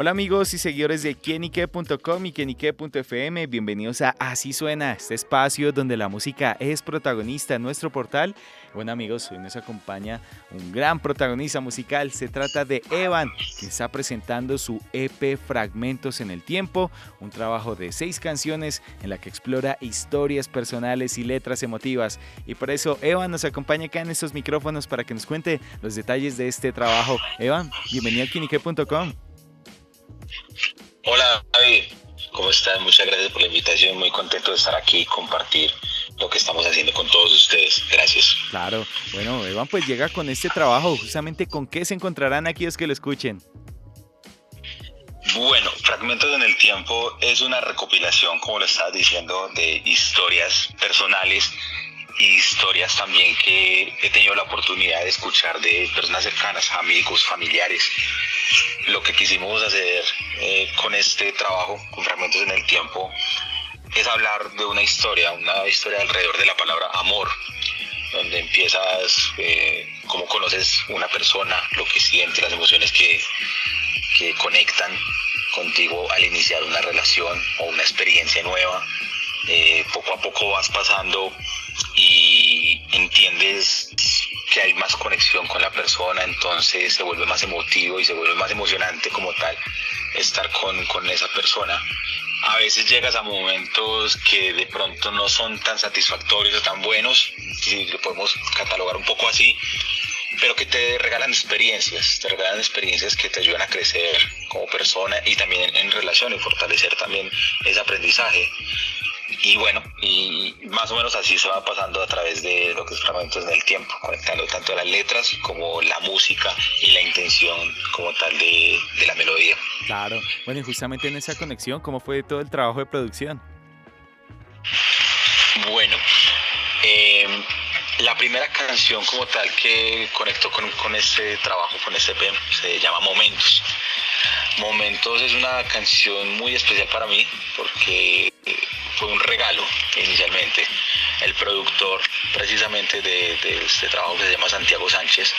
Hola amigos y seguidores de quienique.com y quienique.fm, bienvenidos a Así Suena, este espacio donde la música es protagonista en nuestro portal. Bueno amigos, hoy nos acompaña un gran protagonista musical, se trata de Evan, que está presentando su EP Fragmentos en el Tiempo, un trabajo de seis canciones en la que explora historias personales y letras emotivas. Y por eso Evan nos acompaña acá en estos micrófonos para que nos cuente los detalles de este trabajo. Evan, bienvenido a quienique.com. Hola David, ¿cómo estás? Muchas gracias por la invitación, muy contento de estar aquí y compartir lo que estamos haciendo con todos ustedes. Gracias. Claro, bueno, Evan pues llega con este trabajo, justamente con qué se encontrarán aquellos que lo escuchen. Bueno, Fragmentos en el Tiempo es una recopilación, como lo estabas diciendo, de historias personales y historias también que he tenido la oportunidad de escuchar de personas cercanas, amigos, familiares. Lo que quisimos hacer eh, con este trabajo, con Fragmentos en el Tiempo, es hablar de una historia, una historia alrededor de la palabra amor, donde empiezas, eh, cómo conoces una persona, lo que siente, las emociones que, que conectan contigo al iniciar una relación o una experiencia nueva. Eh, poco a poco vas pasando y entiendes que hay más conexión con la persona, entonces se vuelve más emotivo y se vuelve más emocionante como tal estar con, con esa persona. A veces llegas a momentos que de pronto no son tan satisfactorios o tan buenos, si lo podemos catalogar un poco así, pero que te regalan experiencias, te regalan experiencias que te ayudan a crecer como persona y también en, relación y fortalecer también ese aprendizaje y bueno, y más o menos así se va pasando a través de lo que es fragmentos del tiempo, conectando tanto las letras como la música y la intención como tal de, de la melodía. Claro, bueno, y justamente en esa conexión, ¿cómo fue todo el trabajo de producción? Bueno, eh, la primera canción como tal que conectó con, con este trabajo, con este EP, se llama Momentos. Momentos es una canción muy especial para mí porque fue un regalo inicialmente. El productor precisamente de, este trabajo que se llama Santiago Sánchez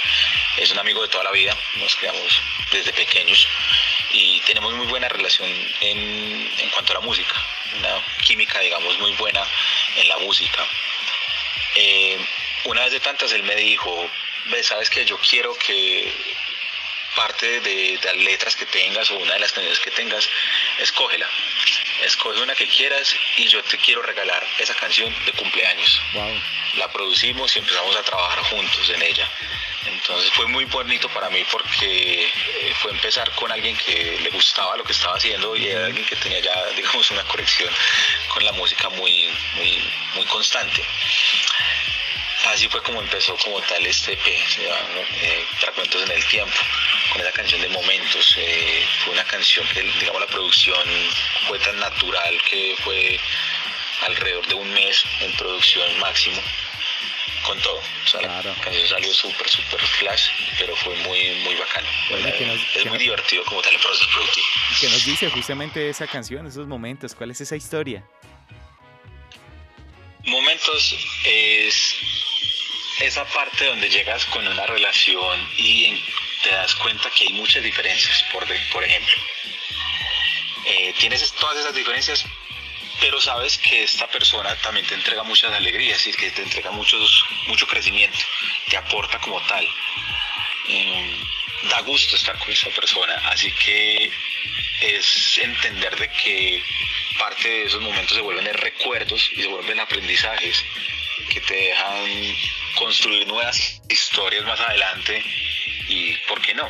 es un amigo de toda la vida, nos creamos desde pequeños y tenemos muy buena relación en, cuanto a la música, una química digamos muy buena en la música. Eh, una vez de tantas él me dijo, sabes que yo quiero que parte de, de, las letras que tengas o una de las canciones que tengas, escógela. Escoge una que quieras y yo te quiero regalar esa canción de cumpleaños. Wow. La producimos y empezamos a trabajar juntos en ella. Entonces fue muy bonito para mí porque fue empezar con alguien que le gustaba lo que estaba haciendo y era alguien que tenía ya, digamos, una conexión con la música muy, muy, muy constante. Así fue como empezó como tal este EP, se llama eh, Fragmentos en el Tiempo, con esa canción de Momentos. Eh, fue una canción que, digamos, la producción fue tan natural que fue alrededor de un mes en producción máximo, con todo. O sea, claro. la canción salió súper, súper flash, pero fue muy, muy bacano. Bueno, nos, es muy nos, divertido como tal el proceso productivo. ¿Qué nos dice justamente esa canción, esos momentos? ¿Cuál es esa historia? Momentos es esa parte donde llegas con una relación y te das cuenta que hay muchas diferencias, por, por ejemplo. Eh, tienes todas esas diferencias, pero sabes que esta persona también te entrega muchas alegrías y que te entrega muchos, mucho crecimiento, te aporta como tal. Eh, da gusto estar con esa persona, así que es entender de que parte de esos momentos se vuelven recuerdos y se vuelven aprendizajes que te dejan construir nuevas historias más adelante y, ¿por qué no?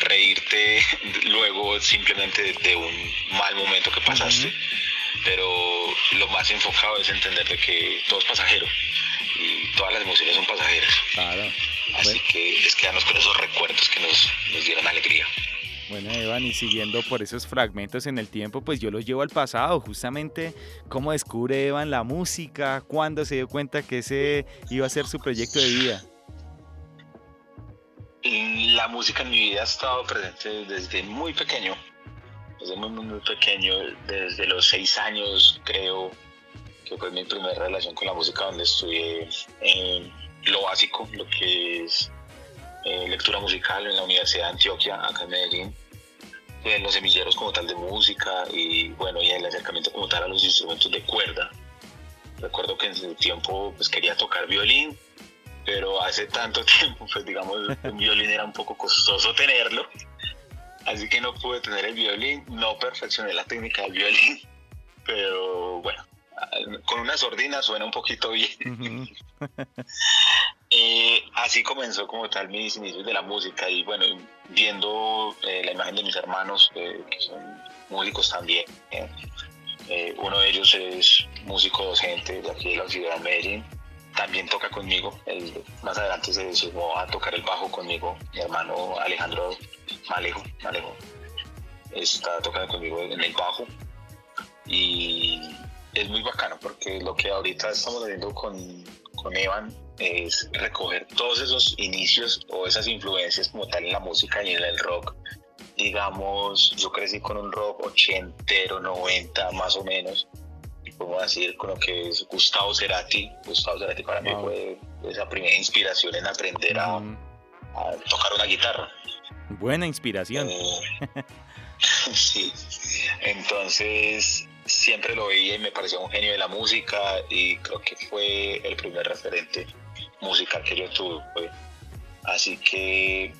Reírte luego simplemente de, un mal momento que pasaste. Uh -huh. Pero lo más enfocado es entender de que todo es pasajero y todas las emociones son pasajeras. Claro. Así bueno. que es quedarnos con esos recuerdos que nos, nos dieron alegría. Bueno, Evan, y siguiendo por esos fragmentos en el tiempo, pues yo los llevo al pasado, justamente cómo descubre Evan la música, cuándo se dio cuenta que ese iba a ser su proyecto de vida. La música en mi vida ha estado presente desde muy pequeño, desde muy, muy, muy pequeño, desde los seis años creo que fue mi primera relación con la música donde estudié en lo básico, lo que es eh, lectura musical en la Universidad de Antioquia, acá en Medellín, los semilleros como tal de música y bueno, y el acercamiento como tal a los instrumentos de cuerda. Recuerdo que en ese tiempo pues quería tocar violín, pero hace tanto tiempo, pues digamos, un violín era un poco costoso tenerlo, así que no pude tener el violín, no perfeccioné la técnica del violín, pero bueno, con una sordina suena un poquito bien. Eh, así comenzó como tal mis inicios de la música y bueno, viendo eh, la imagen de mis hermanos eh, que son músicos también. uno de ellos es músico docente de aquí de la ciudad de Medellín también toca conmigo. más adelante se sumó a tocar el bajo conmigo, mi hermano Alejandro Malejo. Malejo está tocando conmigo en el bajo. Y es muy bacano porque lo que ahorita estamos haciendo con, con Evan es recoger todos esos inicios o esas influencias como tal en la música y en el rock. Digamos, yo crecí con un rock ochentero, noventa más o menos podemos decir, con lo que es Gustavo Cerati. Gustavo Cerati para mí fue esa primera inspiración en aprender a, tocar una guitarra. Buena inspiración. Eh, sí, entonces siempre lo veía y me pareció un genio de la música y creo que fue el primer referente musical que yo tuve. Así que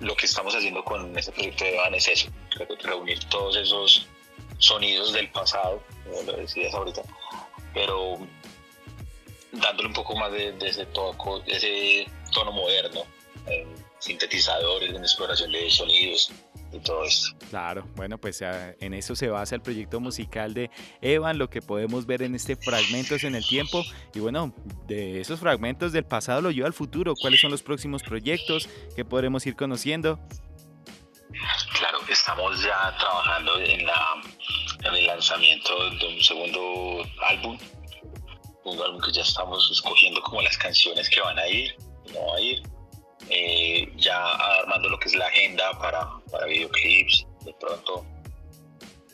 lo que estamos haciendo con este proyecto de Van es eso, reunir todos esos sonidos del pasado, lo decías ahorita, pero dándole un poco más de, ese, toco, ese tono moderno, en sintetizadores, en exploración de sonidos y todo esto. Claro, bueno, pues en eso se basa el proyecto musical de Evan, lo que podemos ver en este fragmentos en el tiempo y bueno, de esos fragmentos del pasado lo lleva al futuro, cuáles son los próximos proyectos que podremos ir conociendo. Estamos ya trabajando en, la, en el lanzamiento de un segundo álbum, un álbum que ya estamos escogiendo como las canciones que van a ir, no va a ir, eh, ya armando lo que es la agenda para, para videoclips de pronto.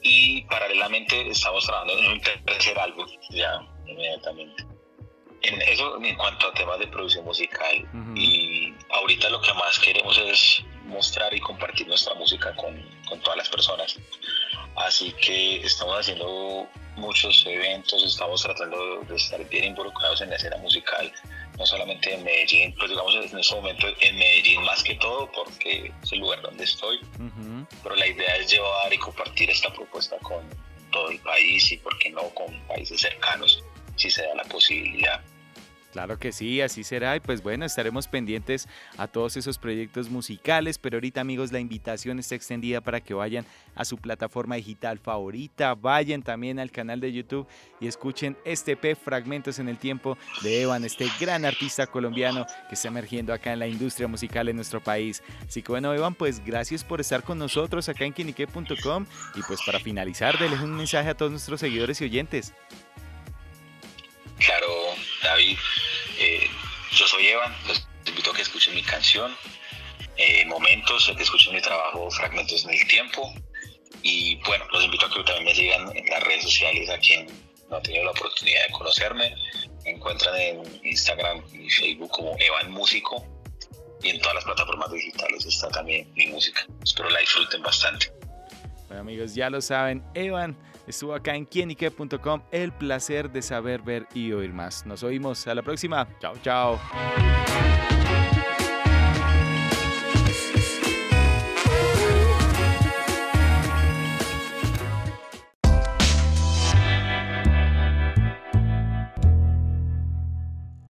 Y paralelamente estamos trabajando en un tercer álbum, ya inmediatamente. En eso en cuanto a temas de producción musical. Y ahorita lo que más queremos es mostrar y compartir nuestra música con, con todas las personas. Así que estamos haciendo muchos eventos, estamos tratando de estar bien involucrados en la escena musical, no solamente en Medellín, pues digamos en este momento en Medellín más que todo, porque es el lugar donde estoy, pero la idea es llevar y compartir esta propuesta con todo el país y, por qué no, con países cercanos, si se da la posibilidad. Claro que sí, así será y pues bueno, estaremos pendientes a todos esos proyectos musicales, pero ahorita amigos la invitación está extendida para que vayan a su plataforma digital favorita, vayan también al canal de YouTube y escuchen este P Fragmentos en el Tiempo de Evan, este gran artista colombiano que está emergiendo acá en la industria musical en nuestro país. Así que bueno Evan, pues gracias por estar con nosotros acá en quinique.com y pues para finalizar, déles un mensaje a todos nuestros seguidores y oyentes. Claro, David, yo soy Evan, los invito a que escuchen mi canción, eh, Momentos, que escuchen mi trabajo, Fragmentos en el Tiempo. Y bueno, los invito a que también me sigan en las redes sociales a quien no ha tenido la oportunidad de conocerme. Me encuentran en Instagram y Facebook como Evan Músico y en todas las plataformas digitales está también mi música. Espero la disfruten bastante. Bueno amigos, ya lo saben, Evan estuvo acá en quienique.com. El placer de saber, ver y oír más. Nos oímos a la próxima. Chao, chao.